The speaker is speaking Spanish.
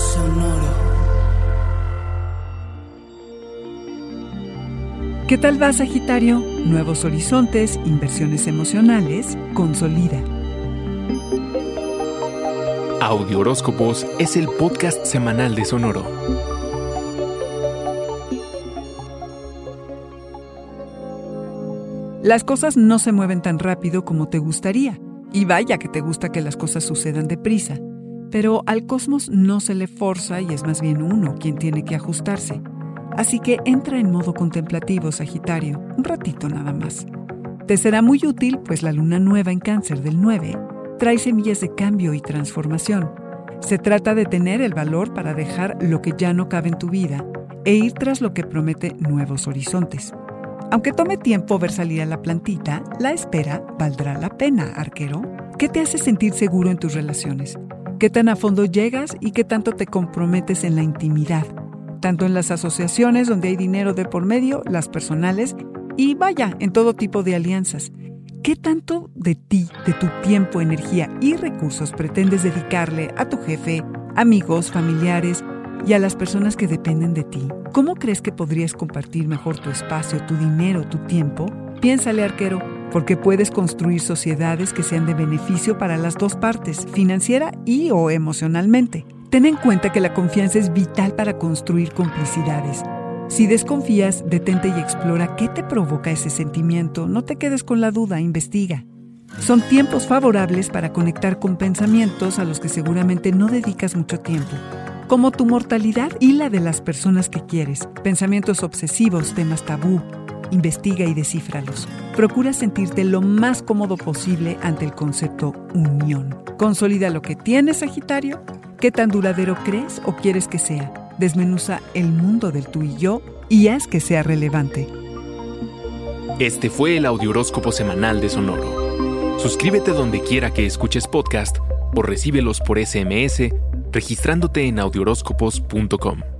Sonoro. ¿Qué tal va, Sagitario? Nuevos horizontes, inversiones emocionales, consolida. Audio Horóscopos es el podcast semanal de Sonoro. Las cosas no se mueven tan rápido como te gustaría. Y vaya que te gusta que las cosas sucedan deprisa. Pero al cosmos no se le forza y es más bien uno quien tiene que ajustarse. Así que entra en modo contemplativo, Sagitario, un ratito nada más. Te será muy útil, pues la luna nueva en cáncer del 9 trae semillas de cambio y transformación. Se trata de tener el valor para dejar lo que ya no cabe en tu vida e ir tras lo que promete nuevos horizontes. Aunque tome tiempo ver salir a la plantita, la espera valdrá la pena, arquero. ¿Qué te hace sentir seguro en tus relaciones? ¿Qué tan a fondo llegas y qué tanto te comprometes en la intimidad? Tanto en las asociaciones donde hay dinero de por medio, las personales y vaya, en todo tipo de alianzas. ¿Qué tanto de ti, de tu tiempo, energía y recursos pretendes dedicarle a tu jefe, amigos, familiares y a las personas que dependen de ti? ¿Cómo crees que podrías compartir mejor tu espacio, tu dinero, tu tiempo? Piénsale, arquero, porque puedes construir sociedades que sean de beneficio para las dos partes, financiera y o emocionalmente. Ten en cuenta que la confianza es vital para construir complicidades. Si desconfías, detente y explora qué te provoca ese sentimiento. No te quedes con la duda, investiga. Son tiempos favorables para conectar con pensamientos a los que seguramente no dedicas mucho tiempo, como tu mortalidad y la de las personas que quieres, pensamientos obsesivos, temas tabú. Investiga y descífralos. Procura sentirte lo más cómodo posible ante el concepto unión. Consolida lo que tienes, Sagitario. ¿Qué tan duradero crees o quieres que sea? Desmenuza el mundo del tú y yo y haz que sea relevante. Este fue el Audioróscopo semanal de Sonoro. Suscríbete donde quiera que escuches podcast o recíbelos por SMS registrándote en audioróscopos.com.